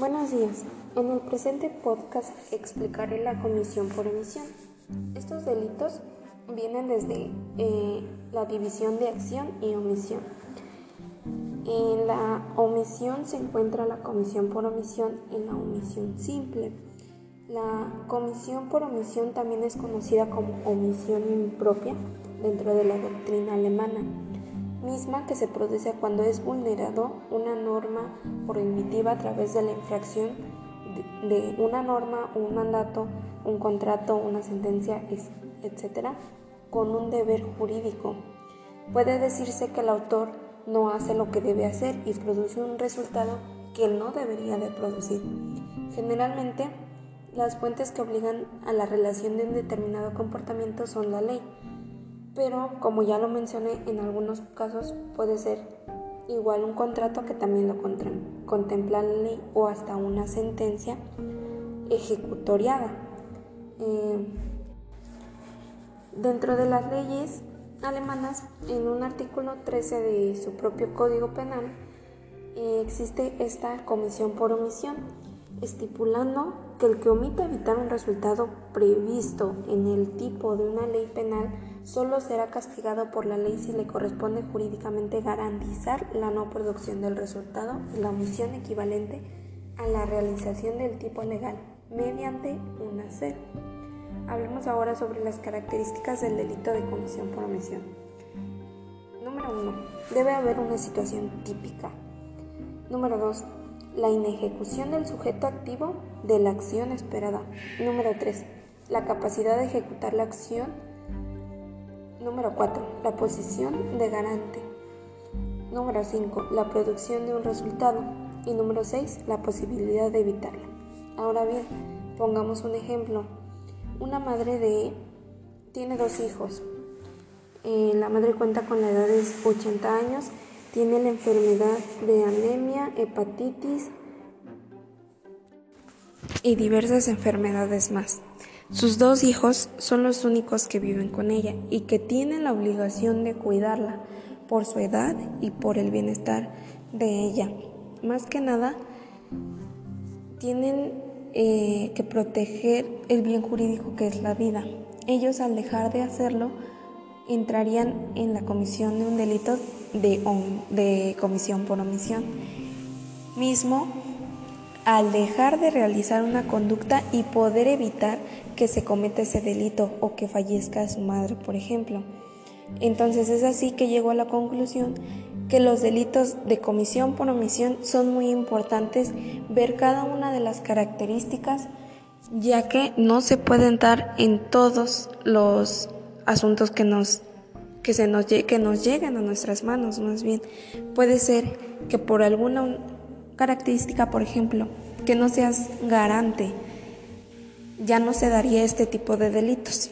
Buenos días. En el presente podcast explicaré la comisión por omisión. Estos delitos vienen desde eh, la división de acción y omisión. En la omisión se encuentra la comisión por omisión y la omisión simple. La comisión por omisión también es conocida como omisión impropia dentro de la doctrina alemana misma que se produce cuando es vulnerado una norma prohibitiva a través de la infracción de una norma, un mandato, un contrato, una sentencia, etc., con un deber jurídico. Puede decirse que el autor no hace lo que debe hacer y produce un resultado que no debería de producir. Generalmente, las fuentes que obligan a la relación de un determinado comportamiento son la ley, pero como ya lo mencioné, en algunos casos puede ser igual un contrato que también lo contempla la ley o hasta una sentencia ejecutoriada. Eh, dentro de las leyes alemanas, en un artículo 13 de su propio Código Penal, eh, existe esta comisión por omisión, estipulando que el que omite evitar un resultado previsto en el tipo de una ley penal solo será castigado por la ley si le corresponde jurídicamente garantizar la no producción del resultado y la omisión equivalente a la realización del tipo legal mediante una sed. Hablemos ahora sobre las características del delito de comisión por omisión. Número 1. Debe haber una situación típica. Número 2. La inejecución del sujeto activo de la acción esperada. Número 3. La capacidad de ejecutar la acción Número 4. La posición de garante. Número 5. La producción de un resultado. Y número 6. La posibilidad de evitarla. Ahora bien, pongamos un ejemplo. Una madre de tiene dos hijos. Eh, la madre cuenta con la edad de 80 años, tiene la enfermedad de anemia, hepatitis y diversas enfermedades más. Sus dos hijos son los únicos que viven con ella y que tienen la obligación de cuidarla por su edad y por el bienestar de ella. Más que nada, tienen eh, que proteger el bien jurídico que es la vida. Ellos al dejar de hacerlo entrarían en la comisión de un delito de, de comisión por omisión, mismo al dejar de realizar una conducta y poder evitar que se cometa ese delito o que fallezca su madre, por ejemplo. Entonces es así que llegó a la conclusión que los delitos de comisión por omisión son muy importantes ver cada una de las características ya que no se pueden dar en todos los asuntos que nos que se nos que nos lleguen a nuestras manos más bien puede ser que por alguna característica, por ejemplo, que no seas garante, ya no se daría este tipo de delitos.